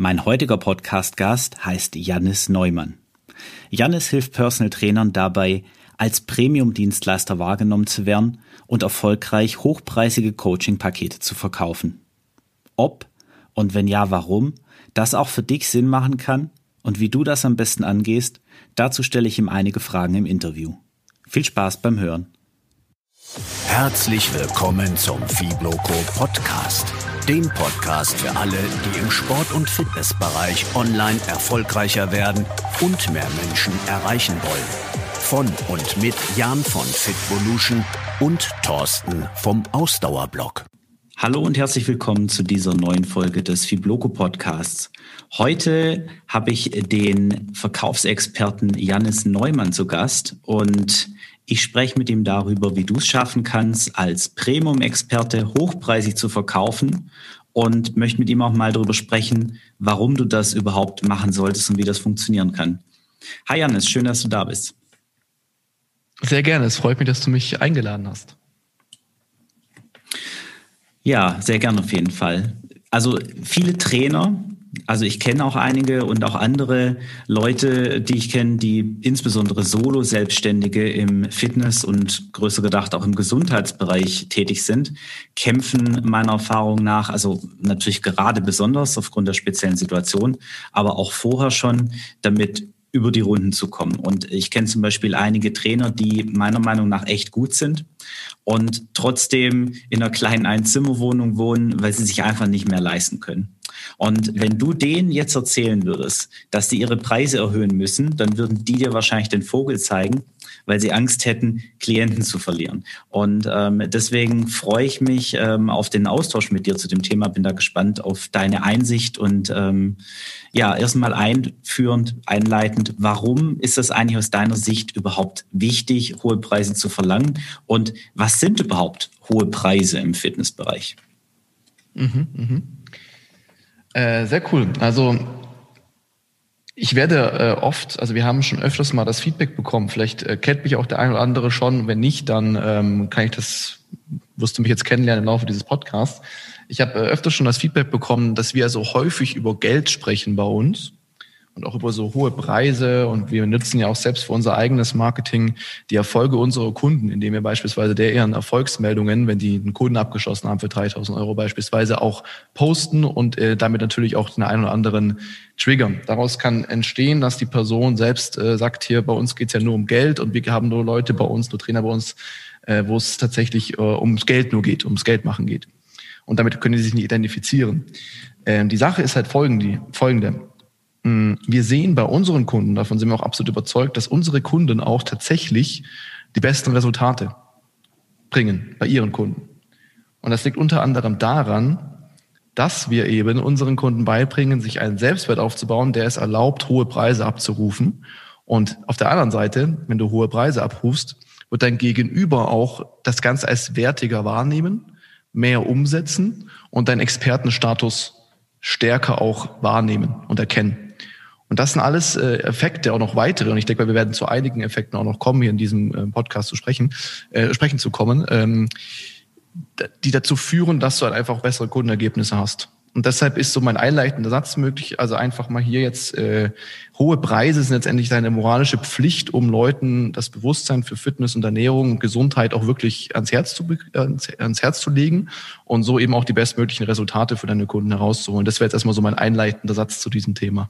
Mein heutiger Podcast-Gast heißt Jannis Neumann. Jannis hilft Personal Trainern dabei, als Premium-Dienstleister wahrgenommen zu werden und erfolgreich hochpreisige Coaching-Pakete zu verkaufen. Ob und wenn ja, warum das auch für dich Sinn machen kann und wie du das am besten angehst, dazu stelle ich ihm einige Fragen im Interview. Viel Spaß beim Hören. Herzlich willkommen zum Fibloco Podcast, dem Podcast für alle, die im Sport- und Fitnessbereich online erfolgreicher werden und mehr Menschen erreichen wollen. Von und mit Jan von Fitvolution und Thorsten vom Ausdauerblog. Hallo und herzlich willkommen zu dieser neuen Folge des Fibloco Podcasts. Heute habe ich den Verkaufsexperten Janis Neumann zu Gast und ich spreche mit ihm darüber, wie du es schaffen kannst, als Premium-Experte hochpreisig zu verkaufen und möchte mit ihm auch mal darüber sprechen, warum du das überhaupt machen solltest und wie das funktionieren kann. Hi Janis, schön, dass du da bist. Sehr gerne. Es freut mich, dass du mich eingeladen hast. Ja, sehr gerne auf jeden Fall. Also viele Trainer, also ich kenne auch einige und auch andere Leute, die ich kenne, die insbesondere Solo-Selbstständige im Fitness und größer gedacht auch im Gesundheitsbereich tätig sind, kämpfen meiner Erfahrung nach, also natürlich gerade besonders aufgrund der speziellen Situation, aber auch vorher schon damit über die Runden zu kommen. Und ich kenne zum Beispiel einige Trainer, die meiner Meinung nach echt gut sind und trotzdem in einer kleinen Einzimmerwohnung wohnen, weil sie sich einfach nicht mehr leisten können. Und wenn du denen jetzt erzählen würdest, dass die ihre Preise erhöhen müssen, dann würden die dir wahrscheinlich den Vogel zeigen, weil sie Angst hätten, Klienten zu verlieren. Und ähm, deswegen freue ich mich ähm, auf den Austausch mit dir zu dem Thema, bin da gespannt auf deine Einsicht und ähm, ja, erstmal einführend, einleitend, warum ist das eigentlich aus deiner Sicht überhaupt wichtig, hohe Preise zu verlangen? Und was sind überhaupt hohe Preise im Fitnessbereich? Mhm, mh. äh, sehr cool. Also ich werde äh, oft, also wir haben schon öfters mal das Feedback bekommen, vielleicht äh, kennt mich auch der ein oder andere schon, wenn nicht, dann ähm, kann ich das, wirst du mich jetzt kennenlernen im Laufe dieses Podcasts. Ich habe äh, öfters schon das Feedback bekommen, dass wir so häufig über Geld sprechen bei uns und auch über so hohe Preise und wir nutzen ja auch selbst für unser eigenes Marketing die Erfolge unserer Kunden, indem wir beispielsweise der ihren Erfolgsmeldungen, wenn die einen Kunden abgeschlossen haben für 3000 Euro beispielsweise auch posten und äh, damit natürlich auch den einen oder anderen triggern. Daraus kann entstehen, dass die Person selbst äh, sagt, hier bei uns geht's ja nur um Geld und wir haben nur Leute bei uns, nur Trainer bei uns, äh, wo es tatsächlich äh, ums Geld nur geht, ums Geld machen geht. Und damit können sie sich nicht identifizieren. Ähm, die Sache ist halt folgende. folgende wir sehen bei unseren Kunden, davon sind wir auch absolut überzeugt, dass unsere Kunden auch tatsächlich die besten Resultate bringen bei ihren Kunden. Und das liegt unter anderem daran, dass wir eben unseren Kunden beibringen, sich einen Selbstwert aufzubauen, der es erlaubt, hohe Preise abzurufen. Und auf der anderen Seite, wenn du hohe Preise abrufst, wird dein Gegenüber auch das Ganze als wertiger wahrnehmen, mehr umsetzen und deinen Expertenstatus stärker auch wahrnehmen und erkennen. Und das sind alles äh, Effekte, auch noch weitere. Und ich denke, wir werden zu einigen Effekten auch noch kommen, hier in diesem äh, Podcast zu sprechen, äh, sprechen zu kommen, ähm, die dazu führen, dass du halt einfach bessere Kundenergebnisse hast. Und deshalb ist so mein einleitender Satz möglich, also einfach mal hier jetzt äh, hohe Preise sind letztendlich deine moralische Pflicht, um Leuten das Bewusstsein für Fitness und Ernährung und Gesundheit auch wirklich ans Herz zu ans, ans Herz zu legen und so eben auch die bestmöglichen Resultate für deine Kunden herauszuholen. Das wäre jetzt erstmal so mein einleitender Satz zu diesem Thema.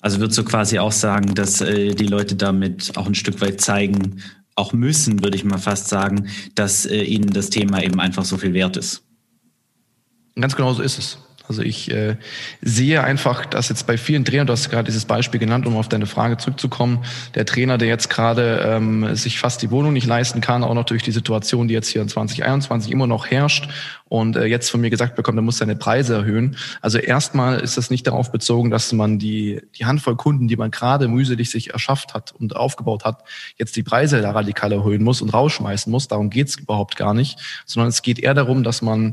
Also würdest du quasi auch sagen, dass äh, die Leute damit auch ein Stück weit zeigen, auch müssen, würde ich mal fast sagen, dass äh, ihnen das Thema eben einfach so viel wert ist. Ganz genau so ist es. Also ich äh, sehe einfach, dass jetzt bei vielen Trainern, du hast gerade dieses Beispiel genannt, um auf deine Frage zurückzukommen, der Trainer, der jetzt gerade ähm, sich fast die Wohnung nicht leisten kann, auch noch durch die Situation, die jetzt hier in 2021 immer noch herrscht und äh, jetzt von mir gesagt bekommt, er muss seine Preise erhöhen. Also erstmal ist das nicht darauf bezogen, dass man die, die Handvoll Kunden, die man gerade mühselig sich erschafft hat und aufgebaut hat, jetzt die Preise da radikal erhöhen muss und rausschmeißen muss. Darum geht's überhaupt gar nicht, sondern es geht eher darum, dass man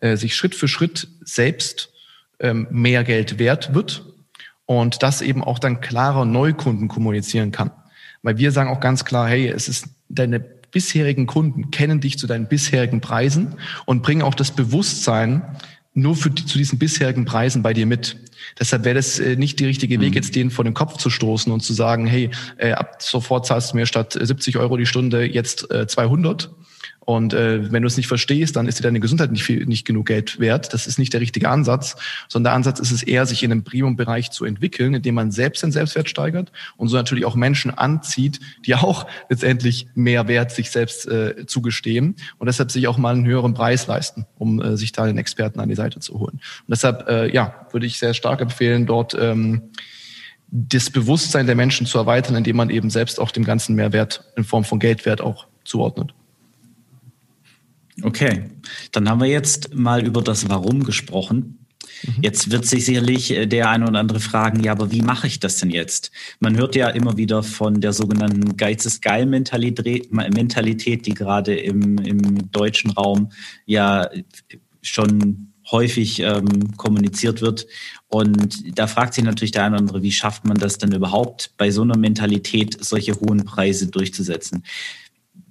äh, sich Schritt für Schritt selbst ähm, mehr Geld wert wird und das eben auch dann klarer Neukunden kommunizieren kann. Weil wir sagen auch ganz klar, hey, es ist deine bisherigen Kunden kennen dich zu deinen bisherigen Preisen und bringen auch das Bewusstsein nur für die, zu diesen bisherigen Preisen bei dir mit. Deshalb wäre das äh, nicht die richtige Weg, mhm. jetzt denen vor den Kopf zu stoßen und zu sagen, hey, äh, ab sofort zahlst du mir statt 70 Euro die Stunde jetzt äh, 200 und äh, wenn du es nicht verstehst, dann ist dir deine Gesundheit nicht, viel, nicht genug Geld wert. Das ist nicht der richtige Ansatz, sondern der Ansatz ist es eher, sich in einem Premium-Bereich zu entwickeln, indem man selbst den Selbstwert steigert und so natürlich auch Menschen anzieht, die auch letztendlich mehr Wert sich selbst äh, zugestehen und deshalb sich auch mal einen höheren Preis leisten, um äh, sich da den Experten an die Seite zu holen. Und deshalb, äh, ja, würde ich sehr stark empfehlen, dort ähm, das Bewusstsein der Menschen zu erweitern, indem man eben selbst auch dem ganzen Mehrwert in Form von Geldwert auch zuordnet. Okay, dann haben wir jetzt mal über das Warum gesprochen. Mhm. Jetzt wird sich sicherlich äh, der eine oder andere fragen, ja, aber wie mache ich das denn jetzt? Man hört ja immer wieder von der sogenannten Geiz ist geil Mentalität, die gerade im, im deutschen Raum ja schon häufig ähm, kommuniziert wird. Und da fragt sich natürlich der eine oder andere, wie schafft man das denn überhaupt, bei so einer Mentalität solche hohen Preise durchzusetzen?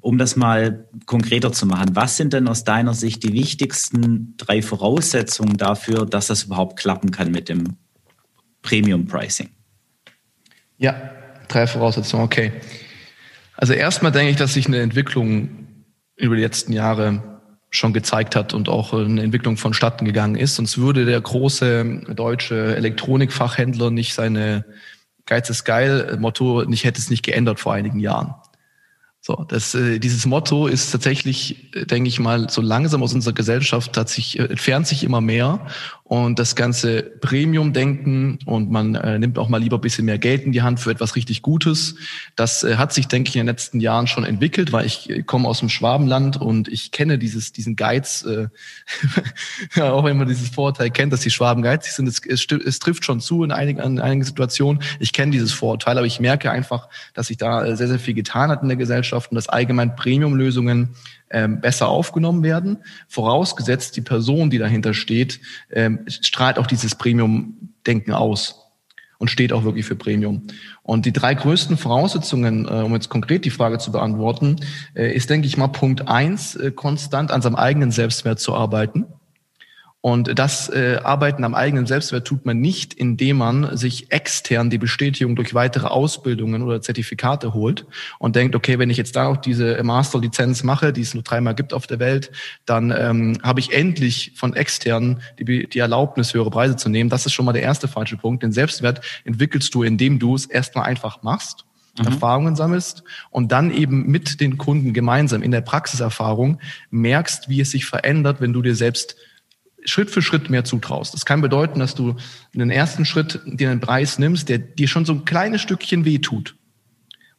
Um das mal konkreter zu machen, was sind denn aus deiner Sicht die wichtigsten drei Voraussetzungen dafür, dass das überhaupt klappen kann mit dem Premium Pricing? Ja, drei Voraussetzungen, okay. Also erstmal denke ich, dass sich eine Entwicklung über die letzten Jahre schon gezeigt hat und auch eine Entwicklung vonstatten gegangen ist. Sonst würde der große deutsche Elektronikfachhändler nicht seine Geiz ist geil Motto nicht hätte es nicht geändert vor einigen Jahren. So, das, äh, dieses Motto ist tatsächlich, äh, denke ich mal, so langsam aus unserer Gesellschaft hat sich, äh, entfernt sich immer mehr und das ganze Premium-Denken und man äh, nimmt auch mal lieber ein bisschen mehr Geld in die Hand für etwas richtig Gutes. Das äh, hat sich, denke ich, in den letzten Jahren schon entwickelt, weil ich äh, komme aus dem Schwabenland und ich kenne dieses, diesen Geiz, äh, ja, auch wenn man dieses Vorurteil kennt, dass die Schwaben geizig sind, es, es, es trifft schon zu in einigen, in einigen Situationen. Ich kenne dieses Vorurteil, aber ich merke einfach, dass sich da äh, sehr, sehr viel getan hat in der Gesellschaft und dass allgemein Premium-Lösungen ähm, besser aufgenommen werden. Vorausgesetzt, die Person, die dahinter steht, ähm, strahlt auch dieses Premium-Denken aus und steht auch wirklich für Premium. Und die drei größten Voraussetzungen, äh, um jetzt konkret die Frage zu beantworten, äh, ist, denke ich mal, Punkt eins, äh, konstant an seinem eigenen Selbstwert zu arbeiten. Und das äh, Arbeiten am eigenen Selbstwert tut man nicht, indem man sich extern die Bestätigung durch weitere Ausbildungen oder Zertifikate holt und denkt, okay, wenn ich jetzt da auch diese Masterlizenz mache, die es nur dreimal gibt auf der Welt, dann ähm, habe ich endlich von extern die, die Erlaubnis, höhere Preise zu nehmen. Das ist schon mal der erste falsche Punkt. Den Selbstwert entwickelst du, indem du es erstmal einfach machst. Mhm. Erfahrungen sammelst und dann eben mit den Kunden gemeinsam in der Praxiserfahrung merkst, wie es sich verändert, wenn du dir selbst Schritt für Schritt mehr zutraust. Das kann bedeuten, dass du in den ersten Schritt dir einen Preis nimmst, der dir schon so ein kleines Stückchen wehtut.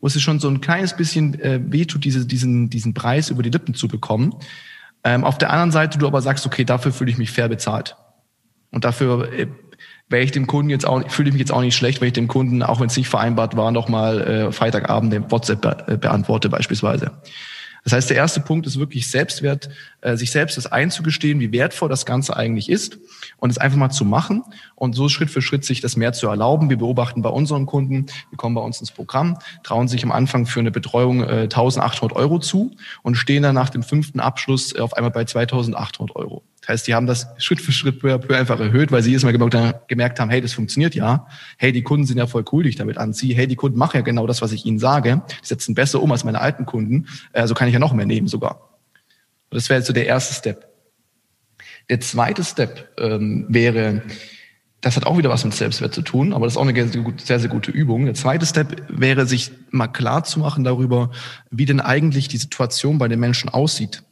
Wo es schon so ein kleines bisschen äh, wehtut, diese, diesen, diesen Preis über die Lippen zu bekommen. Ähm, auf der anderen Seite du aber sagst, okay, dafür fühle ich mich fair bezahlt. Und dafür äh, wäre ich dem Kunden jetzt auch, fühle ich mich jetzt auch nicht schlecht, wenn ich dem Kunden, auch wenn es nicht vereinbart war, nochmal äh, Freitagabend den WhatsApp be äh, beantworte beispielsweise. Das heißt, der erste Punkt ist wirklich Selbstwert, äh, sich selbst das einzugestehen, wie wertvoll das Ganze eigentlich ist und es einfach mal zu machen und so Schritt für Schritt sich das mehr zu erlauben. Wir beobachten bei unseren Kunden, die kommen bei uns ins Programm, trauen sich am Anfang für eine Betreuung äh, 1800 Euro zu und stehen dann nach dem fünften Abschluss auf einmal bei 2800 Euro. Das heißt, die haben das Schritt für Schritt peu, peu einfach erhöht, weil sie erstmal gemerkt haben, hey, das funktioniert ja. Hey, die Kunden sind ja voll cool, die ich damit anziehe. Hey, die Kunden machen ja genau das, was ich ihnen sage. Die setzen besser um als meine alten Kunden. Also kann ich ja noch mehr nehmen sogar. Das wäre so der erste Step. Der zweite Step ähm, wäre, das hat auch wieder was mit Selbstwert zu tun, aber das ist auch eine sehr, sehr gute Übung. Der zweite Step wäre, sich mal klar zu machen darüber, wie denn eigentlich die Situation bei den Menschen aussieht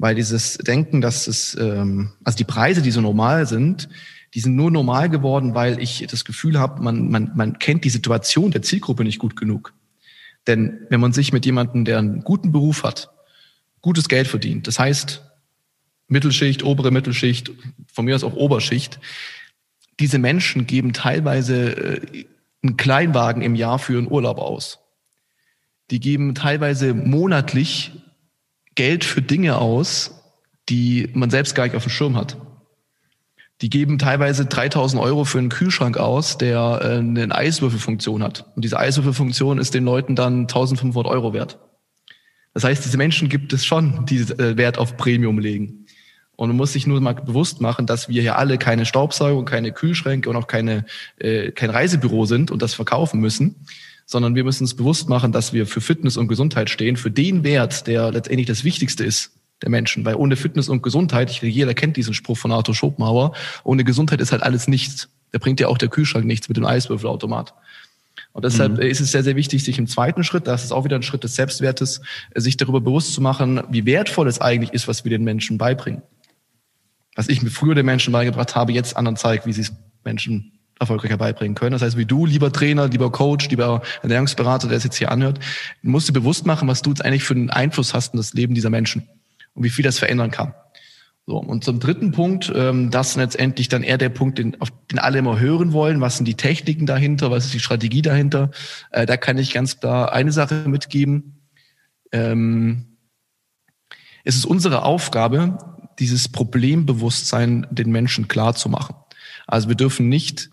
weil dieses Denken, dass es, ähm, also die Preise, die so normal sind, die sind nur normal geworden, weil ich das Gefühl habe, man, man, man kennt die Situation der Zielgruppe nicht gut genug. Denn wenn man sich mit jemandem, der einen guten Beruf hat, gutes Geld verdient, das heißt Mittelschicht, obere Mittelschicht, von mir aus auch Oberschicht, diese Menschen geben teilweise äh, einen Kleinwagen im Jahr für einen Urlaub aus. Die geben teilweise monatlich Geld für Dinge aus, die man selbst gar nicht auf dem Schirm hat. Die geben teilweise 3000 Euro für einen Kühlschrank aus, der äh, eine Eiswürfelfunktion hat. Und diese Eiswürfelfunktion ist den Leuten dann 1500 Euro wert. Das heißt, diese Menschen gibt es schon, die äh, Wert auf Premium legen. Und man muss sich nur mal bewusst machen, dass wir ja alle keine Staubsauger, keine Kühlschränke und auch keine, äh, kein Reisebüro sind und das verkaufen müssen, sondern wir müssen uns bewusst machen, dass wir für Fitness und Gesundheit stehen, für den Wert, der letztendlich das Wichtigste ist der Menschen. Weil ohne Fitness und Gesundheit, ich, jeder kennt diesen Spruch von Arthur Schopenhauer, ohne Gesundheit ist halt alles nichts. Da bringt ja auch der Kühlschrank nichts mit dem Eiswürfelautomat. Und deshalb mhm. ist es sehr, sehr wichtig, sich im zweiten Schritt, das ist auch wieder ein Schritt des Selbstwertes, sich darüber bewusst zu machen, wie wertvoll es eigentlich ist, was wir den Menschen beibringen was ich mir früher den Menschen beigebracht habe, jetzt anderen zeigt, wie sie es Menschen erfolgreicher beibringen können. Das heißt, wie du, lieber Trainer, lieber Coach, lieber Ernährungsberater, der es jetzt hier anhört, musst du bewusst machen, was du jetzt eigentlich für einen Einfluss hast in das Leben dieser Menschen und wie viel das verändern kann. So, und zum dritten Punkt, ähm, das ist letztendlich dann eher der Punkt, den, auf den alle immer hören wollen. Was sind die Techniken dahinter? Was ist die Strategie dahinter? Äh, da kann ich ganz klar eine Sache mitgeben. Ähm, es ist unsere Aufgabe, dieses Problembewusstsein den Menschen klar zu machen. Also wir dürfen nicht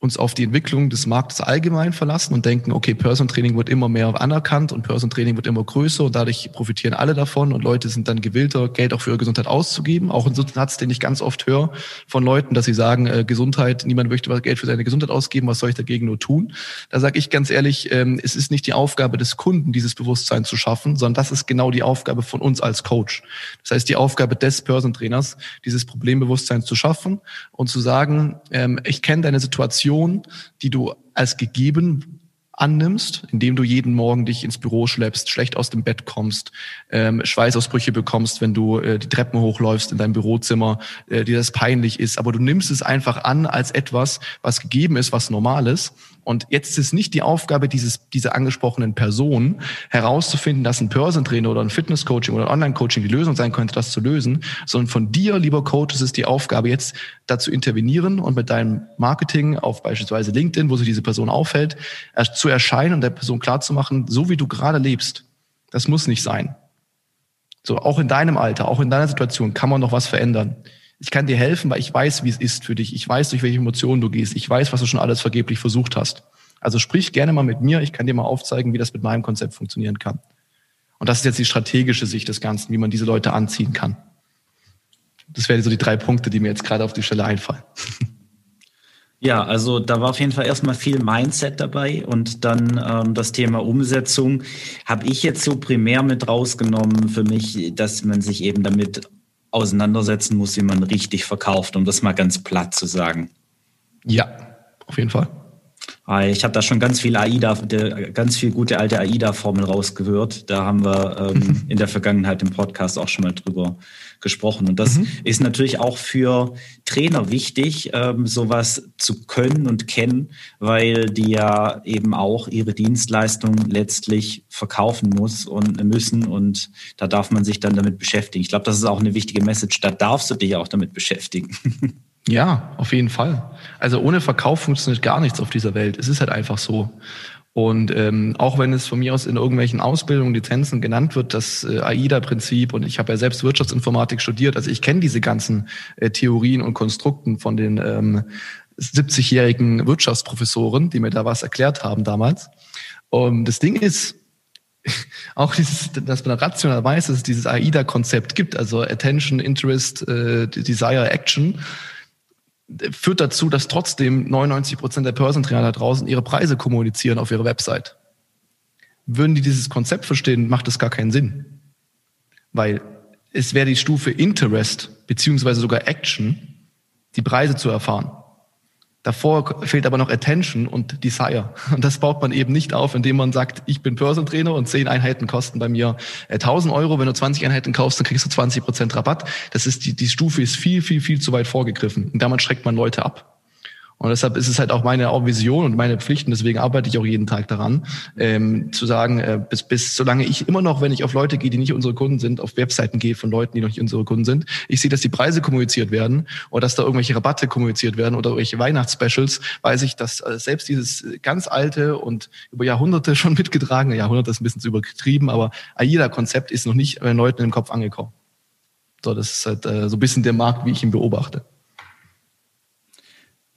uns auf die Entwicklung des Marktes allgemein verlassen und denken, okay, Person Training wird immer mehr anerkannt und Person Training wird immer größer und dadurch profitieren alle davon und Leute sind dann gewillter, Geld auch für ihre Gesundheit auszugeben. Auch ein Satz, den ich ganz oft höre von Leuten, dass sie sagen, äh, Gesundheit, niemand möchte Geld für seine Gesundheit ausgeben, was soll ich dagegen nur tun? Da sage ich ganz ehrlich, ähm, es ist nicht die Aufgabe des Kunden, dieses Bewusstsein zu schaffen, sondern das ist genau die Aufgabe von uns als Coach. Das heißt, die Aufgabe des Person Trainers, dieses Problembewusstsein zu schaffen und zu sagen, ähm, ich kenne deine Situation, Situation, die du als gegeben annimmst, indem du jeden Morgen dich ins Büro schleppst, schlecht aus dem Bett kommst, ähm, Schweißausbrüche bekommst, wenn du äh, die Treppen hochläufst in deinem Bürozimmer, äh, dir das peinlich ist, aber du nimmst es einfach an als etwas, was gegeben ist, was normal ist. Und jetzt ist nicht die Aufgabe dieses, dieser angesprochenen Person, herauszufinden, dass ein Person-Trainer oder ein Fitness-Coaching oder ein Online-Coaching die Lösung sein könnte, das zu lösen, sondern von dir, lieber Coach, ist es die Aufgabe, jetzt dazu intervenieren und mit deinem Marketing auf beispielsweise LinkedIn, wo sich diese Person aufhält, zu erscheinen und der Person klarzumachen, so wie du gerade lebst, das muss nicht sein. So, auch in deinem Alter, auch in deiner Situation kann man noch was verändern. Ich kann dir helfen, weil ich weiß, wie es ist für dich. Ich weiß, durch welche Emotionen du gehst. Ich weiß, was du schon alles vergeblich versucht hast. Also sprich gerne mal mit mir. Ich kann dir mal aufzeigen, wie das mit meinem Konzept funktionieren kann. Und das ist jetzt die strategische Sicht des Ganzen, wie man diese Leute anziehen kann. Das wären so die drei Punkte, die mir jetzt gerade auf die Stelle einfallen. Ja, also da war auf jeden Fall erstmal viel Mindset dabei und dann ähm, das Thema Umsetzung habe ich jetzt so primär mit rausgenommen für mich, dass man sich eben damit auseinandersetzen muss, wie man richtig verkauft, um das mal ganz platt zu sagen. Ja, auf jeden Fall. Ich habe da schon ganz viel AIDA, ganz viel gute alte AIDA-Formel rausgehört. Da haben wir ähm, in der Vergangenheit im Podcast auch schon mal drüber gesprochen. Und das mhm. ist natürlich auch für Trainer wichtig, ähm, sowas zu können und kennen, weil die ja eben auch ihre Dienstleistung letztlich verkaufen muss und müssen. Und da darf man sich dann damit beschäftigen. Ich glaube, das ist auch eine wichtige Message. Da darfst du dich auch damit beschäftigen. Ja, auf jeden Fall. Also ohne Verkauf funktioniert gar nichts auf dieser Welt. Es ist halt einfach so. Und ähm, auch wenn es von mir aus in irgendwelchen Ausbildungen, Lizenzen genannt wird, das äh, AIDA-Prinzip, und ich habe ja selbst Wirtschaftsinformatik studiert, also ich kenne diese ganzen äh, Theorien und Konstrukten von den ähm, 70-jährigen Wirtschaftsprofessoren, die mir da was erklärt haben damals. Und das Ding ist, auch dieses, dass man rational weiß, dass es dieses AIDA-Konzept gibt, also Attention, Interest, äh, Desire, Action führt dazu, dass trotzdem 99 Prozent der Börsentrainer da draußen ihre Preise kommunizieren auf ihrer Website. Würden die dieses Konzept verstehen, macht das gar keinen Sinn. Weil es wäre die Stufe Interest beziehungsweise sogar Action, die Preise zu erfahren. Davor fehlt aber noch Attention und Desire. Und das baut man eben nicht auf, indem man sagt, ich bin Börsentrainer und 10 Einheiten kosten bei mir 1000 äh, Euro. Wenn du 20 Einheiten kaufst, dann kriegst du 20 Prozent Rabatt. Das ist die, die Stufe ist viel, viel, viel zu weit vorgegriffen. Und damit schreckt man Leute ab. Und deshalb ist es halt auch meine auch Vision und meine Pflichten, deswegen arbeite ich auch jeden Tag daran, ähm, zu sagen, äh, bis, bis solange ich immer noch, wenn ich auf Leute gehe, die nicht unsere Kunden sind, auf Webseiten gehe von Leuten, die noch nicht unsere Kunden sind, ich sehe, dass die Preise kommuniziert werden oder dass da irgendwelche Rabatte kommuniziert werden oder irgendwelche Weihnachtsspecials, weiß ich, dass äh, selbst dieses ganz alte und über Jahrhunderte schon mitgetragene, Jahrhunderte ist ein bisschen zu übertrieben, aber AIDA-Konzept ist noch nicht bei den Leuten im Kopf angekommen. So, das ist halt äh, so ein bisschen der Markt, wie ich ihn beobachte.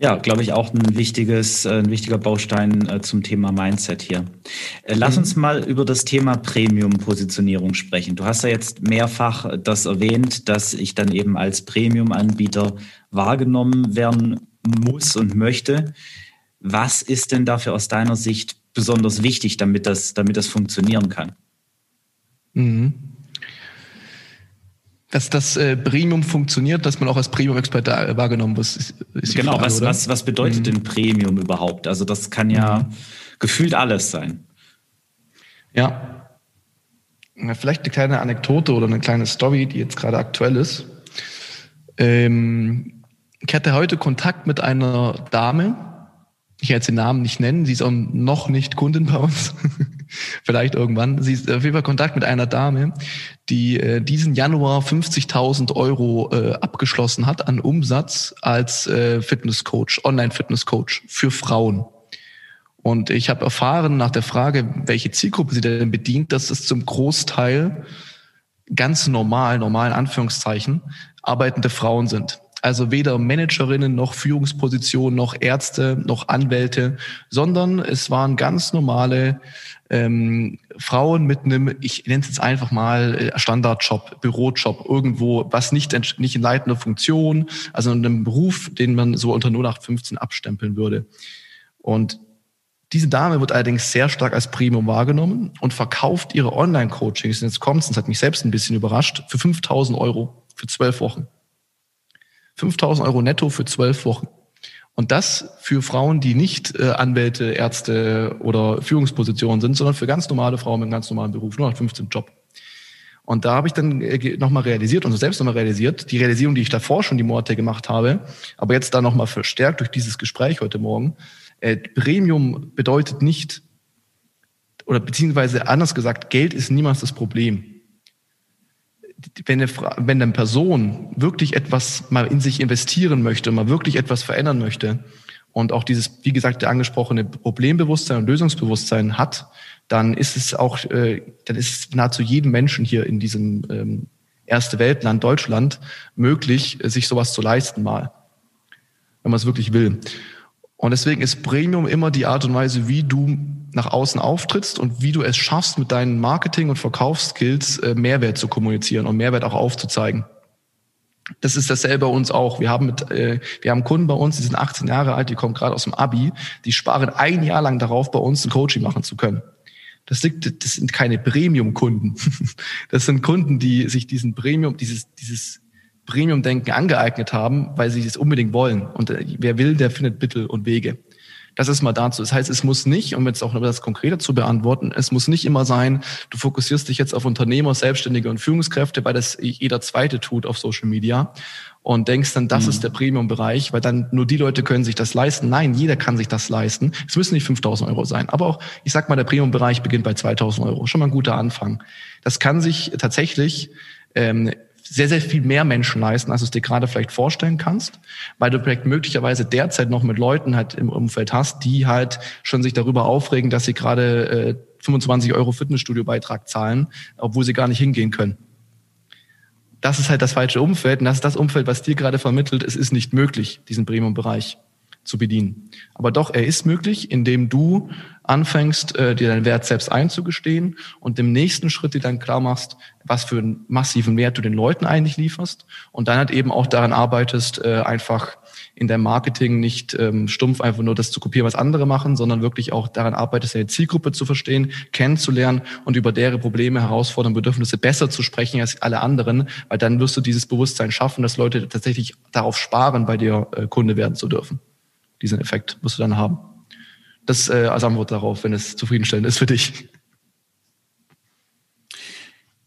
Ja, glaube ich, auch ein wichtiges, äh, ein wichtiger Baustein äh, zum Thema Mindset hier. Äh, lass mhm. uns mal über das Thema Premium-Positionierung sprechen. Du hast ja jetzt mehrfach das erwähnt, dass ich dann eben als Premium-Anbieter wahrgenommen werden muss und möchte. Was ist denn dafür aus deiner Sicht besonders wichtig, damit das, damit das funktionieren kann? Mhm dass das äh, Premium funktioniert, dass man auch als Premium-Experte äh, wahrgenommen wird. Ist, ist genau, Frage, was, was, was bedeutet mhm. denn Premium überhaupt? Also das kann ja mhm. gefühlt alles sein. Ja. Vielleicht eine kleine Anekdote oder eine kleine Story, die jetzt gerade aktuell ist. Ähm, ich hatte heute Kontakt mit einer Dame, ich werde den Namen nicht nennen, sie ist auch noch nicht Kundin bei uns. Vielleicht irgendwann. Sie ist auf jeden Fall Kontakt mit einer Dame, die äh, diesen Januar 50.000 Euro äh, abgeschlossen hat an Umsatz als äh, Fitnesscoach, Online-Fitnesscoach für Frauen. Und ich habe erfahren nach der Frage, welche Zielgruppe sie denn bedient, dass es zum Großteil ganz normal, normalen Anführungszeichen, arbeitende Frauen sind. Also weder Managerinnen noch Führungspositionen noch Ärzte noch Anwälte, sondern es waren ganz normale ähm, Frauen mit einem, ich nenne es jetzt einfach mal äh, Standardjob, Bürojob, irgendwo, was nicht, nicht in leitender Funktion, also in einem Beruf, den man so unter 0815 abstempeln würde. Und diese Dame wird allerdings sehr stark als Premium wahrgenommen und verkauft ihre Online-Coachings, und jetzt kommt's, das hat mich selbst ein bisschen überrascht, für 5000 Euro für zwölf Wochen. 5000 Euro netto für zwölf Wochen. Und das für Frauen, die nicht äh, Anwälte, Ärzte oder Führungspositionen sind, sondern für ganz normale Frauen mit einem ganz normalen Beruf, nur 15 Job. Und da habe ich dann äh, nochmal realisiert und selbst nochmal realisiert, die Realisierung, die ich davor schon die Monate gemacht habe, aber jetzt da nochmal verstärkt durch dieses Gespräch heute Morgen. Äh, Premium bedeutet nicht, oder beziehungsweise anders gesagt, Geld ist niemals das Problem wenn eine, wenn eine Person wirklich etwas mal in sich investieren möchte, mal wirklich etwas verändern möchte und auch dieses, wie gesagt, der angesprochene Problembewusstsein und Lösungsbewusstsein hat, dann ist es auch, äh, dann ist es nahezu jedem Menschen hier in diesem ähm, erste Weltland Deutschland möglich, sich sowas zu leisten mal, wenn man es wirklich will. Und deswegen ist Premium immer die Art und Weise, wie du nach außen auftrittst und wie du es schaffst, mit deinen Marketing- und Verkaufsskills äh, Mehrwert zu kommunizieren und Mehrwert auch aufzuzeigen. Das ist dasselbe bei uns auch. Wir haben mit, äh, wir haben Kunden bei uns, die sind 18 Jahre alt, die kommen gerade aus dem Abi, die sparen ein Jahr lang darauf, bei uns ein Coaching machen zu können. Das liegt, das sind keine Premium-Kunden. Das sind Kunden, die sich diesen Premium, dieses, dieses Premium-Denken angeeignet haben, weil sie es unbedingt wollen. Und äh, wer will, der findet Mittel und Wege. Das ist mal dazu. Das heißt, es muss nicht, um jetzt auch das konkreter zu beantworten, es muss nicht immer sein, du fokussierst dich jetzt auf Unternehmer, Selbstständige und Führungskräfte, weil das jeder zweite tut auf Social Media und denkst dann, das mhm. ist der Premium-Bereich, weil dann nur die Leute können sich das leisten. Nein, jeder kann sich das leisten. Es müssen nicht 5000 Euro sein. Aber auch, ich sag mal, der Premium-Bereich beginnt bei 2000 Euro. Schon mal ein guter Anfang. Das kann sich tatsächlich ähm, sehr, sehr viel mehr Menschen leisten, als du es dir gerade vielleicht vorstellen kannst, weil du vielleicht möglicherweise derzeit noch mit Leuten halt im Umfeld hast, die halt schon sich darüber aufregen, dass sie gerade äh, 25 Euro Fitnessstudio-Beitrag zahlen, obwohl sie gar nicht hingehen können. Das ist halt das falsche Umfeld und das ist das Umfeld, was dir gerade vermittelt, es ist nicht möglich, diesen Premium-Bereich zu bedienen. Aber doch, er ist möglich, indem du anfängst, äh, dir deinen Wert selbst einzugestehen und im nächsten Schritt dir dann klar machst, was für einen massiven Wert du den Leuten eigentlich lieferst und dann halt eben auch daran arbeitest, äh, einfach in deinem Marketing nicht ähm, stumpf einfach nur das zu kopieren, was andere machen, sondern wirklich auch daran arbeitest, deine Zielgruppe zu verstehen, kennenzulernen und über deren Probleme, Herausforderungen, Bedürfnisse besser zu sprechen als alle anderen, weil dann wirst du dieses Bewusstsein schaffen, dass Leute tatsächlich darauf sparen, bei dir äh, Kunde werden zu dürfen diesen Effekt musst du dann haben. Das äh, als Antwort darauf, wenn es zufriedenstellend ist für dich.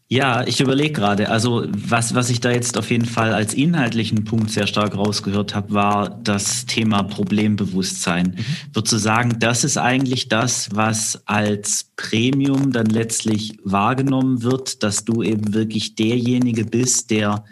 Ja, ich überlege gerade. Also was, was ich da jetzt auf jeden Fall als inhaltlichen Punkt sehr stark rausgehört habe, war das Thema Problembewusstsein. Mhm. Würdest du sagen, das ist eigentlich das, was als Premium dann letztlich wahrgenommen wird, dass du eben wirklich derjenige bist, der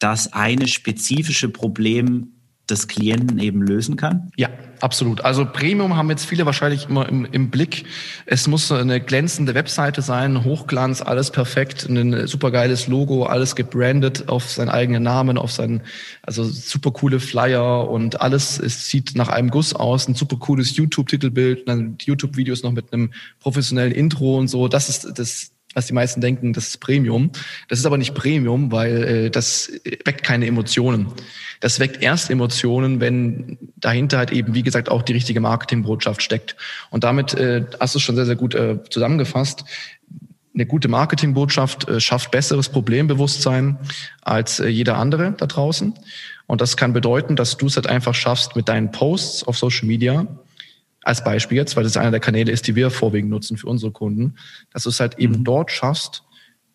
das eine spezifische Problem des Klienten eben lösen kann? Ja, absolut. Also Premium haben jetzt viele wahrscheinlich immer im, im Blick. Es muss eine glänzende Webseite sein, Hochglanz, alles perfekt, ein supergeiles Logo, alles gebrandet auf seinen eigenen Namen, auf seinen, also super coole Flyer und alles, es sieht nach einem Guss aus, ein super cooles YouTube-Titelbild, dann YouTube-Videos noch mit einem professionellen Intro und so. Das ist das was die meisten denken, das ist Premium. Das ist aber nicht Premium, weil äh, das weckt keine Emotionen. Das weckt erst Emotionen, wenn dahinter halt eben, wie gesagt, auch die richtige Marketingbotschaft steckt. Und damit äh, hast du es schon sehr, sehr gut äh, zusammengefasst. Eine gute Marketingbotschaft äh, schafft besseres Problembewusstsein als äh, jeder andere da draußen. Und das kann bedeuten, dass du es halt einfach schaffst mit deinen Posts auf Social Media, als Beispiel jetzt, weil das einer der Kanäle ist, die wir vorwiegend nutzen für unsere Kunden, dass du es halt eben mhm. dort schaffst,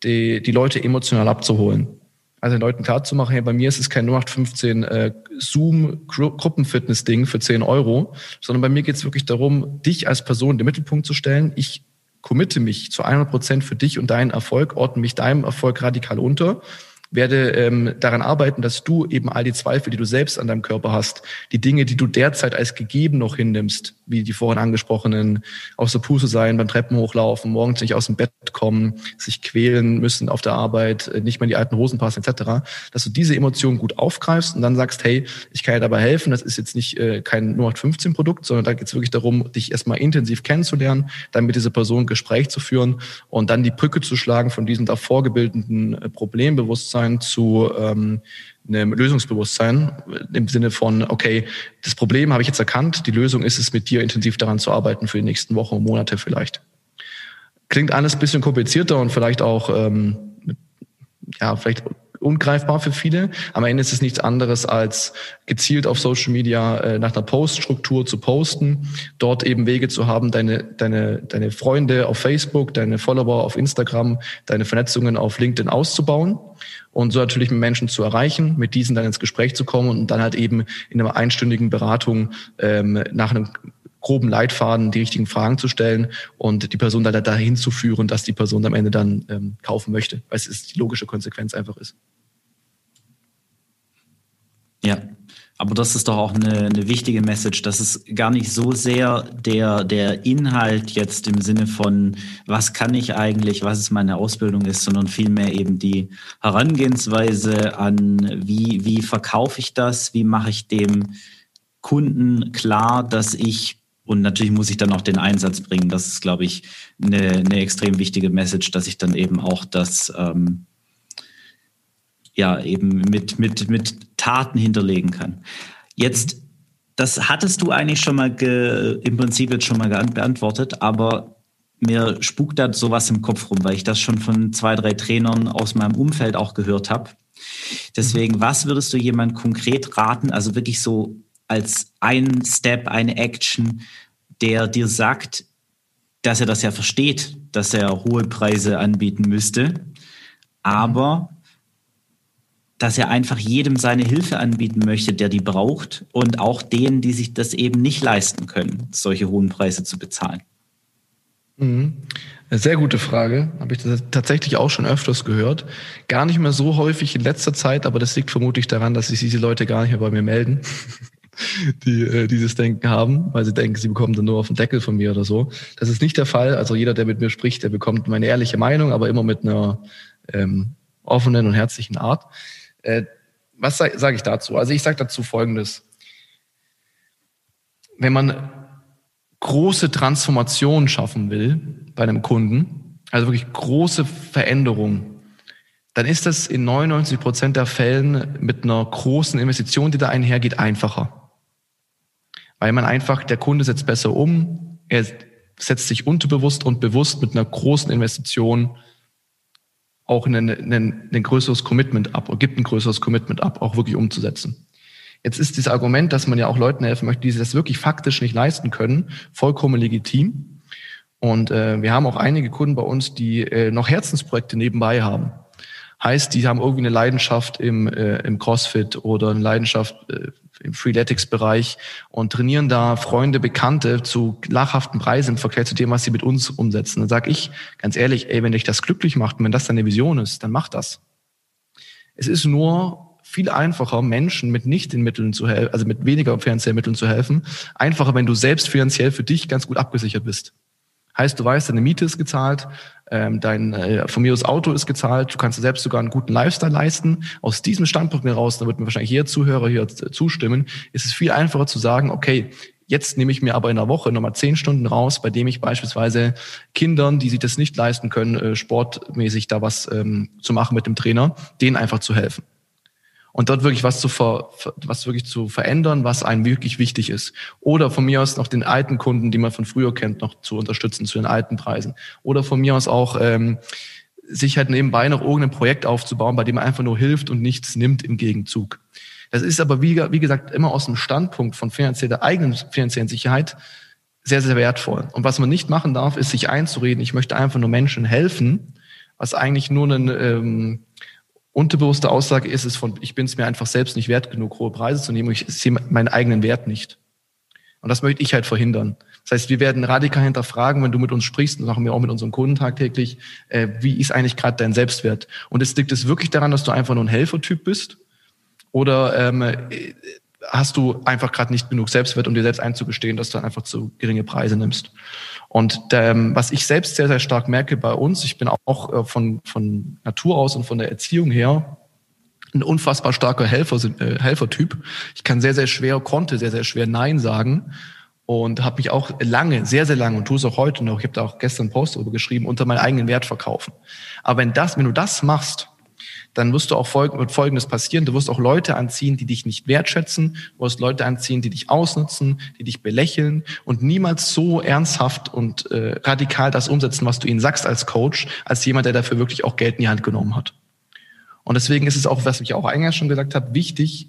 die, die Leute emotional abzuholen. Also den Leuten klarzumachen, hey, bei mir ist es kein 0815 äh, Zoom-Gruppenfitness-Ding für 10 Euro, sondern bei mir geht es wirklich darum, dich als Person in den Mittelpunkt zu stellen. Ich committe mich zu 100 Prozent für dich und deinen Erfolg, ordne mich deinem Erfolg radikal unter werde ähm, daran arbeiten, dass du eben all die Zweifel, die du selbst an deinem Körper hast, die Dinge, die du derzeit als gegeben noch hinnimmst, wie die vorhin angesprochenen, aus der Puste sein, beim Treppen hochlaufen, morgens nicht aus dem Bett kommen, sich quälen müssen auf der Arbeit, äh, nicht mehr in die alten Hosen passen etc., dass du diese Emotionen gut aufgreifst und dann sagst, hey, ich kann dir dabei helfen, das ist jetzt nicht äh, kein 0815-Produkt, sondern da geht es wirklich darum, dich erstmal intensiv kennenzulernen, dann mit dieser Person Gespräch zu führen und dann die Brücke zu schlagen von diesem davor gebildeten äh, Problembewusstsein Bewusstsein zu ähm, einem Lösungsbewusstsein im Sinne von, okay, das Problem habe ich jetzt erkannt, die Lösung ist es, mit dir intensiv daran zu arbeiten für die nächsten Wochen und Monate vielleicht. Klingt alles ein bisschen komplizierter und vielleicht auch, ähm, ja, vielleicht ungreifbar für viele. Am Ende ist es nichts anderes als gezielt auf Social Media äh, nach einer Poststruktur zu posten, dort eben Wege zu haben, deine, deine, deine Freunde auf Facebook, deine Follower auf Instagram, deine Vernetzungen auf LinkedIn auszubauen und so natürlich mit Menschen zu erreichen, mit diesen dann ins Gespräch zu kommen und dann halt eben in einer einstündigen Beratung ähm, nach einem groben Leitfaden die richtigen Fragen zu stellen und die Person dann dahin zu führen, dass die Person am Ende dann ähm, kaufen möchte, weil es die logische Konsequenz einfach ist. Ja, aber das ist doch auch eine, eine wichtige Message, dass es gar nicht so sehr der, der Inhalt jetzt im Sinne von, was kann ich eigentlich, was ist meine Ausbildung ist, sondern vielmehr eben die Herangehensweise an, wie, wie verkaufe ich das, wie mache ich dem Kunden klar, dass ich und natürlich muss ich dann auch den Einsatz bringen. Das ist, glaube ich, eine, eine extrem wichtige Message, dass ich dann eben auch das ähm, ja eben mit, mit, mit Taten hinterlegen kann. Jetzt, das hattest du eigentlich schon mal ge, im Prinzip jetzt schon mal beantwortet, aber mir spukt da sowas im Kopf rum, weil ich das schon von zwei, drei Trainern aus meinem Umfeld auch gehört habe. Deswegen, was würdest du jemand konkret raten, also wirklich so als ein Step, eine Action, der dir sagt, dass er das ja versteht, dass er hohe Preise anbieten müsste, aber dass er einfach jedem seine Hilfe anbieten möchte, der die braucht und auch denen, die sich das eben nicht leisten können, solche hohen Preise zu bezahlen? Mhm. Sehr gute Frage. Habe ich tatsächlich auch schon öfters gehört. Gar nicht mehr so häufig in letzter Zeit, aber das liegt vermutlich daran, dass sich diese Leute gar nicht mehr bei mir melden, die äh, dieses Denken haben, weil sie denken, sie bekommen dann nur auf den Deckel von mir oder so. Das ist nicht der Fall. Also jeder, der mit mir spricht, der bekommt meine ehrliche Meinung, aber immer mit einer ähm, offenen und herzlichen Art. Äh, was sage sag ich dazu? Also ich sage dazu Folgendes. Wenn man große Transformationen schaffen will bei einem Kunden, also wirklich große Veränderungen, dann ist das in 99 Prozent der Fällen mit einer großen Investition, die da einhergeht, einfacher. Weil man einfach, der Kunde setzt besser um, er setzt sich unterbewusst und bewusst mit einer großen Investition auch ein, ein, ein größeres Commitment ab oder gibt ein größeres Commitment ab, auch wirklich umzusetzen. Jetzt ist dieses Argument, dass man ja auch Leuten helfen möchte, die sich das wirklich faktisch nicht leisten können, vollkommen legitim. Und äh, wir haben auch einige Kunden bei uns, die äh, noch Herzensprojekte nebenbei haben. Heißt, die haben irgendwie eine Leidenschaft im, äh, im CrossFit oder eine Leidenschaft äh, im Freeletics-Bereich und trainieren da Freunde, Bekannte zu lachhaften Preisen im Vergleich zu dem, was sie mit uns umsetzen. Dann sage ich ganz ehrlich, ey, wenn dich das glücklich macht und wenn das deine Vision ist, dann mach das. Es ist nur viel einfacher, Menschen mit nicht den Mitteln zu helfen, also mit weniger finanziellen Mitteln zu helfen. Einfacher, wenn du selbst finanziell für dich ganz gut abgesichert bist. Heißt, du weißt, deine Miete ist gezahlt, ähm, dein äh, von mir aus Auto ist gezahlt, du kannst dir selbst sogar einen guten Lifestyle leisten. Aus diesem Standpunkt heraus, da wird mir wahrscheinlich jeder Zuhörer hier zustimmen, ist es viel einfacher zu sagen, okay, Jetzt nehme ich mir aber in der Woche nochmal zehn Stunden raus, bei dem ich beispielsweise Kindern, die sich das nicht leisten können, äh, sportmäßig da was ähm, zu machen mit dem Trainer, denen einfach zu helfen und dort wirklich was zu ver, was wirklich zu verändern, was einem wirklich wichtig ist. Oder von mir aus noch den alten Kunden, die man von früher kennt, noch zu unterstützen zu den alten Preisen. Oder von mir aus auch ähm, sich halt nebenbei noch irgendein Projekt aufzubauen, bei dem man einfach nur hilft und nichts nimmt im Gegenzug. Das ist aber wie, wie gesagt immer aus dem Standpunkt von finanzieller eigenen finanziellen Sicherheit sehr, sehr wertvoll. Und was man nicht machen darf, ist sich einzureden, ich möchte einfach nur Menschen helfen, was eigentlich nur ein ähm, unterbewusste Aussage ist es von, ich bin es mir einfach selbst nicht wert genug, hohe Preise zu nehmen ich sehe meinen eigenen Wert nicht. Und das möchte ich halt verhindern. Das heißt, wir werden radikal hinterfragen, wenn du mit uns sprichst, das machen wir auch mit unseren Kunden tagtäglich, äh, wie ist eigentlich gerade dein Selbstwert? Und es liegt es wirklich daran, dass du einfach nur ein Helfertyp bist? Oder ähm, hast du einfach gerade nicht genug Selbstwert, um dir selbst einzugestehen, dass du einfach zu geringe Preise nimmst? Und ähm, was ich selbst sehr, sehr stark merke bei uns, ich bin auch äh, von, von Natur aus und von der Erziehung her ein unfassbar starker Helfer, äh, Helfertyp. Ich kann sehr, sehr schwer, konnte sehr, sehr schwer Nein sagen und habe mich auch lange, sehr, sehr lange und tue es auch heute noch, ich habe da auch gestern einen Post darüber geschrieben, unter meinen eigenen Wert verkaufen. Aber wenn das, wenn du das machst, dann wirst du auch folg wird Folgendes passieren. Du wirst auch Leute anziehen, die dich nicht wertschätzen. Du wirst Leute anziehen, die dich ausnutzen, die dich belächeln und niemals so ernsthaft und äh, radikal das umsetzen, was du ihnen sagst als Coach, als jemand, der dafür wirklich auch Geld in die Hand genommen hat. Und deswegen ist es auch, was ich auch eingangs schon gesagt habe, wichtig,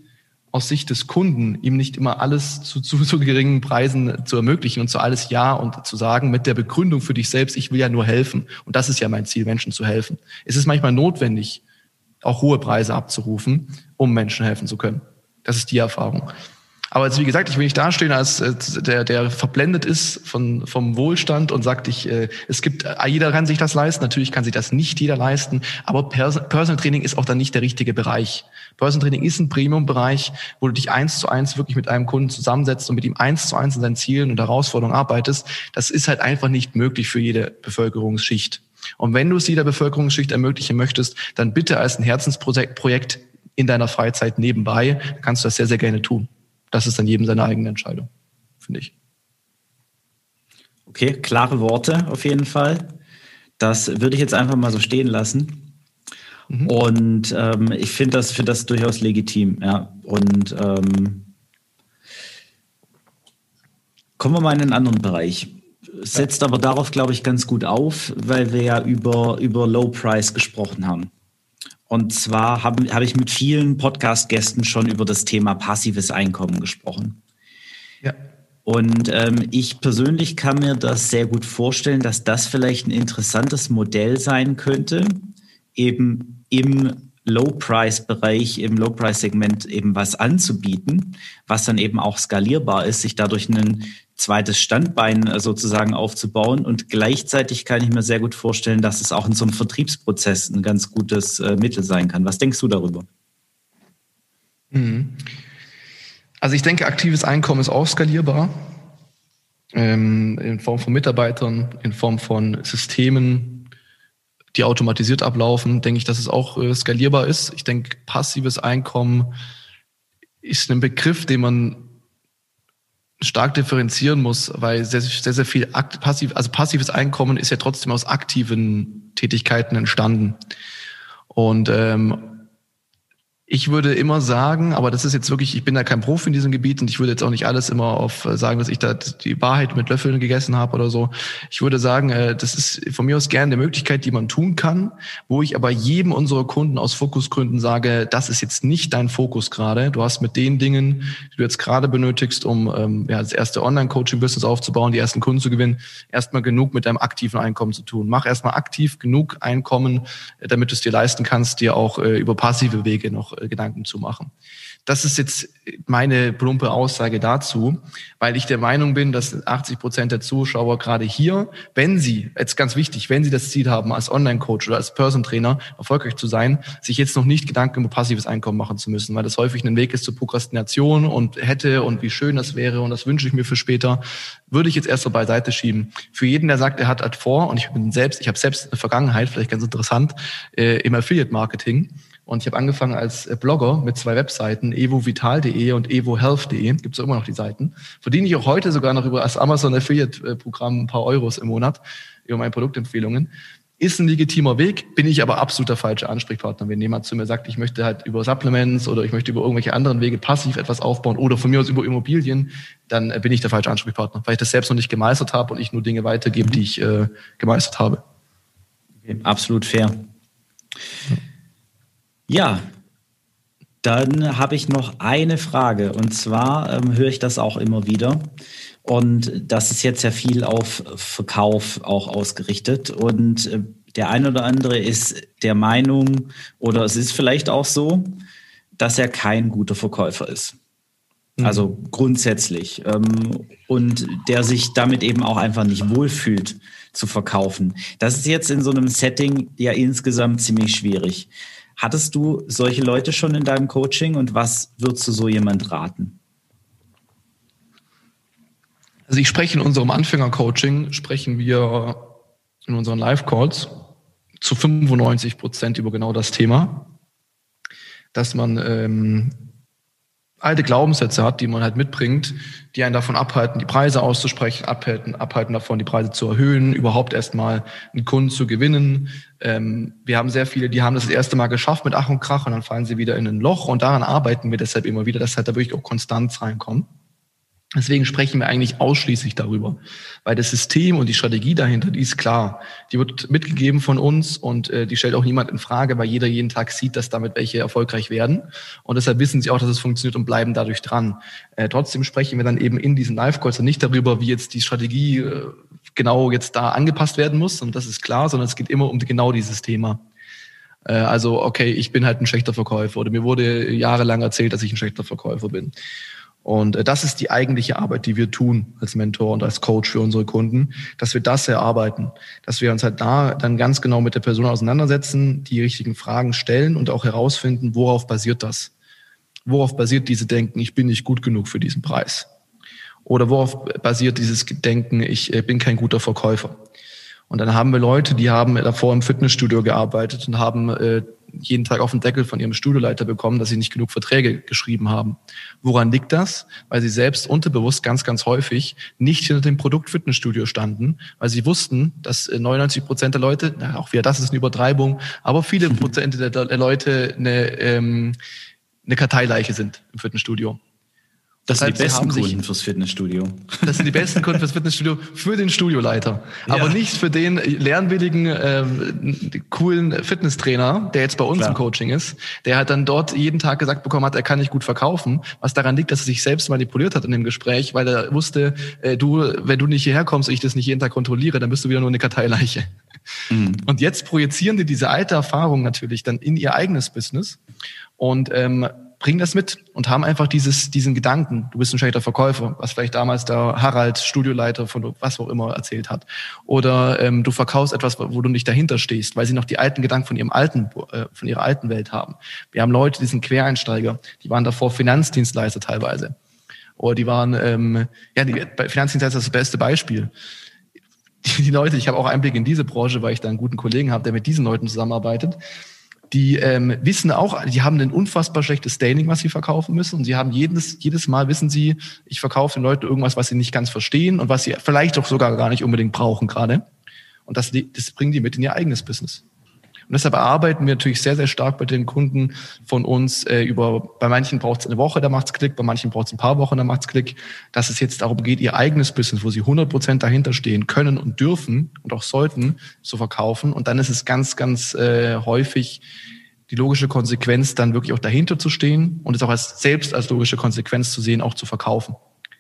aus Sicht des Kunden ihm nicht immer alles zu, zu, zu geringen Preisen zu ermöglichen und zu alles Ja und zu sagen mit der Begründung für dich selbst, ich will ja nur helfen. Und das ist ja mein Ziel, Menschen zu helfen. Es ist manchmal notwendig, auch hohe Preise abzurufen, um Menschen helfen zu können. Das ist die Erfahrung. Aber jetzt, wie gesagt, ich will nicht dastehen als der, der verblendet ist von, vom Wohlstand und sagt, ich, äh, es gibt, äh, jeder kann sich das leisten. Natürlich kann sich das nicht jeder leisten, aber Personal Training ist auch dann nicht der richtige Bereich. Personal Training ist ein Premium-Bereich, wo du dich eins zu eins wirklich mit einem Kunden zusammensetzt und mit ihm eins zu eins in seinen Zielen und Herausforderungen arbeitest. Das ist halt einfach nicht möglich für jede Bevölkerungsschicht. Und wenn du es jeder Bevölkerungsschicht ermöglichen möchtest, dann bitte als ein Herzensprojekt in deiner Freizeit nebenbei, kannst du das sehr, sehr gerne tun. Das ist dann jedem seine eigene Entscheidung, finde ich. Okay, klare Worte auf jeden Fall. Das würde ich jetzt einfach mal so stehen lassen. Mhm. Und ähm, ich finde das, find das durchaus legitim. Ja. Und ähm, kommen wir mal in einen anderen Bereich setzt aber darauf, glaube ich, ganz gut auf, weil wir ja über, über Low Price gesprochen haben. Und zwar habe hab ich mit vielen Podcast-Gästen schon über das Thema passives Einkommen gesprochen. Ja. Und ähm, ich persönlich kann mir das sehr gut vorstellen, dass das vielleicht ein interessantes Modell sein könnte, eben im Low-Price-Bereich, im Low-Price-Segment eben was anzubieten, was dann eben auch skalierbar ist, sich dadurch einen zweites Standbein äh, sozusagen aufzubauen. Und gleichzeitig kann ich mir sehr gut vorstellen, dass es auch in so einem Vertriebsprozess ein ganz gutes äh, Mittel sein kann. Was denkst du darüber? Mhm. Also ich denke, aktives Einkommen ist auch skalierbar. Ähm, in Form von Mitarbeitern, in Form von Systemen, die automatisiert ablaufen, denke ich, dass es auch äh, skalierbar ist. Ich denke, passives Einkommen ist ein Begriff, den man stark differenzieren muss, weil sehr, sehr, sehr viel passiv, also passives Einkommen ist ja trotzdem aus aktiven Tätigkeiten entstanden. Und ähm, ich würde immer sagen, aber das ist jetzt wirklich, ich bin da kein Profi in diesem Gebiet und ich würde jetzt auch nicht alles immer auf äh, sagen, dass ich da die Wahrheit mit Löffeln gegessen habe oder so. Ich würde sagen, äh, das ist von mir aus gerne eine Möglichkeit, die man tun kann, wo ich aber jedem unserer Kunden aus Fokusgründen sage, das ist jetzt nicht dein Fokus gerade. Du hast mit den Dingen, die du jetzt gerade benötigst, um ähm, ja, das erste Online-Coaching-Business aufzubauen, die ersten Kunden zu gewinnen, erstmal genug mit deinem aktiven Einkommen zu tun. Mach erstmal aktiv genug Einkommen, äh, damit du es dir leisten kannst, dir auch über passive Wege noch äh, Gedanken zu machen. das ist jetzt meine plumpe Aussage dazu, weil ich der Meinung bin, dass 80 Prozent der Zuschauer gerade hier, wenn sie, jetzt ganz wichtig, wenn sie das Ziel haben, als Online-Coach oder als Person-Trainer erfolgreich zu sein, sich jetzt noch nicht Gedanken über passives Einkommen machen zu müssen, weil das häufig ein Weg ist zur Prokrastination und hätte und wie schön das wäre und das wünsche ich mir für später, würde ich jetzt erst so beiseite schieben. Für jeden, der sagt, er hat hat vor und ich bin selbst, ich habe selbst eine Vergangenheit, vielleicht ganz interessant, äh, im Affiliate-Marketing und ich habe angefangen als äh, Blogger mit zwei Webseiten, evovital.de und evohealth.de, gibt es immer noch die Seiten. Verdiene ich auch heute sogar noch über das Amazon Affiliate-Programm ein paar Euros im Monat über meine Produktempfehlungen. Ist ein legitimer Weg, bin ich aber absolut der falsche Ansprechpartner. Wenn jemand zu mir sagt, ich möchte halt über Supplements oder ich möchte über irgendwelche anderen Wege passiv etwas aufbauen oder von mir aus über Immobilien, dann äh, bin ich der falsche Ansprechpartner, weil ich das selbst noch nicht gemeistert habe und ich nur Dinge weitergebe, die ich äh, gemeistert habe. Okay, absolut fair. Ja. Ja, dann habe ich noch eine Frage und zwar ähm, höre ich das auch immer wieder und das ist jetzt ja viel auf Verkauf auch ausgerichtet und äh, der eine oder andere ist der Meinung oder es ist vielleicht auch so, dass er kein guter Verkäufer ist. Mhm. Also grundsätzlich. Ähm, und der sich damit eben auch einfach nicht wohlfühlt zu verkaufen. Das ist jetzt in so einem Setting ja insgesamt ziemlich schwierig. Hattest du solche Leute schon in deinem Coaching und was würdest du so jemand raten? Also ich spreche in unserem Anfänger-Coaching, sprechen wir in unseren Live-Calls zu 95 Prozent über genau das Thema, dass man ähm, alte Glaubenssätze hat, die man halt mitbringt, die einen davon abhalten, die Preise auszusprechen, abhalten, abhalten davon, die Preise zu erhöhen, überhaupt erstmal einen Kunden zu gewinnen. Ähm, wir haben sehr viele, die haben das, das erste Mal geschafft mit Ach und Krach und dann fallen sie wieder in ein Loch und daran arbeiten wir deshalb immer wieder, dass halt da wirklich auch Konstanz reinkommt. Deswegen sprechen wir eigentlich ausschließlich darüber, weil das System und die Strategie dahinter, die ist klar. Die wird mitgegeben von uns und äh, die stellt auch niemand in Frage, weil jeder jeden Tag sieht, dass damit welche erfolgreich werden. Und deshalb wissen sie auch, dass es funktioniert und bleiben dadurch dran. Äh, trotzdem sprechen wir dann eben in diesen Live-Calls nicht darüber, wie jetzt die Strategie äh, genau jetzt da angepasst werden muss. Und das ist klar, sondern es geht immer um genau dieses Thema. Äh, also, okay, ich bin halt ein schlechter Verkäufer oder mir wurde jahrelang erzählt, dass ich ein schlechter Verkäufer bin. Und äh, das ist die eigentliche Arbeit, die wir tun als Mentor und als Coach für unsere Kunden, dass wir das erarbeiten, dass wir uns halt da dann ganz genau mit der Person auseinandersetzen, die richtigen Fragen stellen und auch herausfinden, worauf basiert das? Worauf basiert diese Denken, ich bin nicht gut genug für diesen Preis? Oder worauf basiert dieses Denken, ich äh, bin kein guter Verkäufer? Und dann haben wir Leute, die haben davor im Fitnessstudio gearbeitet und haben äh, jeden Tag auf den Deckel von ihrem Studioleiter bekommen, dass sie nicht genug Verträge geschrieben haben. Woran liegt das? Weil sie selbst unterbewusst ganz, ganz häufig nicht hinter dem Produkt Fitnessstudio standen, weil sie wussten, dass 99 äh, Prozent der Leute, na, auch wieder das ist eine Übertreibung, aber viele Prozent der, der Leute eine, ähm, eine Karteileiche sind im Fitnessstudio. Das sind die besten Kunden fürs Fitnessstudio. Das sind die besten Kunden fürs Fitnessstudio, für den Studioleiter. Ja. Aber nicht für den lernwilligen, ähm, coolen Fitnesstrainer, der jetzt bei uns Klar. im Coaching ist, der halt dann dort jeden Tag gesagt bekommen hat, er kann nicht gut verkaufen, was daran liegt, dass er sich selbst manipuliert hat in dem Gespräch, weil er wusste, äh, du, wenn du nicht hierher kommst und ich das nicht jeden Tag kontrolliere, dann bist du wieder nur eine Karteileiche. Mhm. Und jetzt projizieren die diese alte Erfahrung natürlich dann in ihr eigenes Business und ähm, bringen das mit und haben einfach dieses, diesen Gedanken, du bist ein schlechter Verkäufer, was vielleicht damals der Harald, Studioleiter von was auch immer erzählt hat. Oder ähm, du verkaufst etwas, wo du nicht dahinter stehst, weil sie noch die alten Gedanken von ihrem alten, äh, von ihrer alten Welt haben. Wir haben Leute, die sind Quereinsteiger, die waren davor Finanzdienstleister teilweise. Oder die waren, ähm, ja, die, Finanzdienstleister ist das beste Beispiel. Die Leute, ich habe auch Einblick in diese Branche, weil ich da einen guten Kollegen habe, der mit diesen Leuten zusammenarbeitet die ähm, wissen auch, die haben ein unfassbar schlechtes Standing, was sie verkaufen müssen. Und sie haben jedes, jedes Mal wissen sie, ich verkaufe den Leuten irgendwas, was sie nicht ganz verstehen und was sie vielleicht auch sogar gar nicht unbedingt brauchen gerade. Und das, das bringen die mit in ihr eigenes Business. Und deshalb arbeiten wir natürlich sehr, sehr stark bei den Kunden von uns äh, über, bei manchen braucht es eine Woche, da macht's Klick, bei manchen braucht es ein paar Wochen, da macht's Klick, dass es jetzt darum geht, ihr eigenes Business, wo sie 100 Prozent dahinter stehen können und dürfen und auch sollten, zu verkaufen. Und dann ist es ganz, ganz äh, häufig die logische Konsequenz, dann wirklich auch dahinter zu stehen und es auch als selbst als logische Konsequenz zu sehen, auch zu verkaufen.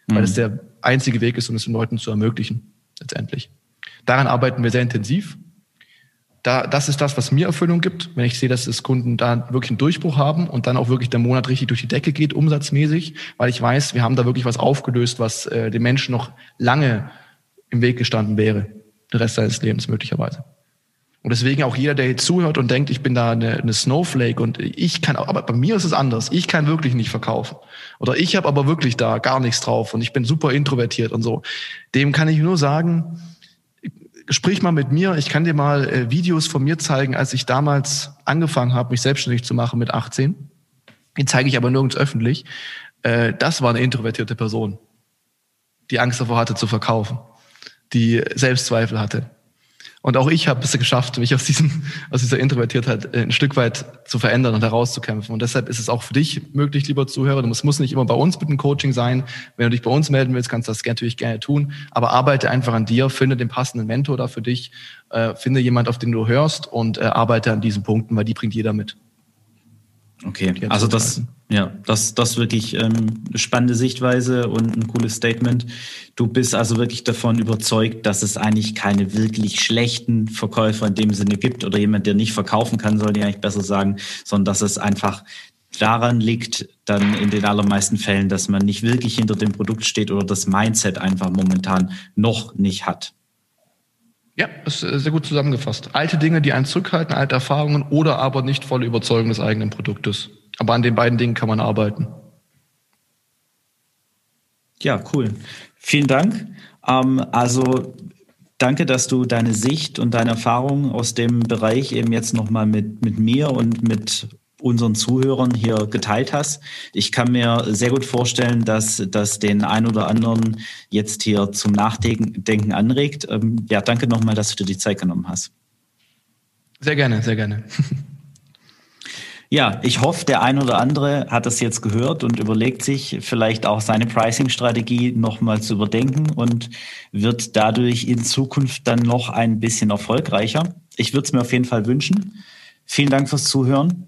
Mhm. Weil es der einzige Weg ist, um es den Leuten zu ermöglichen, letztendlich. Daran arbeiten wir sehr intensiv da, das ist das, was mir Erfüllung gibt, wenn ich sehe, dass es Kunden da wirklich einen Durchbruch haben und dann auch wirklich der Monat richtig durch die Decke geht, umsatzmäßig, weil ich weiß, wir haben da wirklich was aufgelöst, was äh, dem Menschen noch lange im Weg gestanden wäre, den Rest seines Lebens möglicherweise. Und deswegen auch jeder, der jetzt zuhört und denkt, ich bin da eine, eine Snowflake und ich kann, aber bei mir ist es anders. Ich kann wirklich nicht verkaufen. Oder ich habe aber wirklich da gar nichts drauf und ich bin super introvertiert und so. Dem kann ich nur sagen, sprich mal mit mir. Ich kann dir mal äh, Videos von mir zeigen, als ich damals angefangen habe, mich selbstständig zu machen mit 18. Die zeige ich aber nirgends öffentlich. Äh, das war eine introvertierte Person, die Angst davor hatte zu verkaufen, die Selbstzweifel hatte. Und auch ich habe es geschafft, mich aus, diesem, aus dieser Introvertiertheit äh, ein Stück weit zu verändern und herauszukämpfen. Und deshalb ist es auch für dich möglich, lieber Zuhörer. Musst, musst nicht immer bei uns mit dem Coaching sein. Wenn du dich bei uns melden willst, kannst du das natürlich gerne tun. Aber arbeite einfach an dir, finde den passenden Mentor da für dich, äh, finde jemand, auf den du hörst und äh, arbeite an diesen Punkten, weil die bringt jeder mit. Okay, also das, ja, das, das wirklich ähm, spannende Sichtweise und ein cooles Statement. Du bist also wirklich davon überzeugt, dass es eigentlich keine wirklich schlechten Verkäufer in dem Sinne gibt oder jemand, der nicht verkaufen kann, soll ich eigentlich besser sagen, sondern dass es einfach daran liegt, dann in den allermeisten Fällen, dass man nicht wirklich hinter dem Produkt steht oder das Mindset einfach momentan noch nicht hat. Ja, ist sehr gut zusammengefasst. Alte Dinge, die einen zurückhalten, alte Erfahrungen oder aber nicht volle Überzeugung des eigenen Produktes. Aber an den beiden Dingen kann man arbeiten. Ja, cool. Vielen Dank. Ähm, also danke, dass du deine Sicht und deine Erfahrungen aus dem Bereich eben jetzt nochmal mit, mit mir und mit unseren Zuhörern hier geteilt hast. Ich kann mir sehr gut vorstellen, dass das den ein oder anderen jetzt hier zum Nachdenken anregt. Ähm, ja, danke nochmal, dass du dir die Zeit genommen hast. Sehr gerne, sehr gerne. Ja, ich hoffe, der ein oder andere hat das jetzt gehört und überlegt sich vielleicht auch seine Pricing-Strategie nochmal zu überdenken und wird dadurch in Zukunft dann noch ein bisschen erfolgreicher. Ich würde es mir auf jeden Fall wünschen. Vielen Dank fürs Zuhören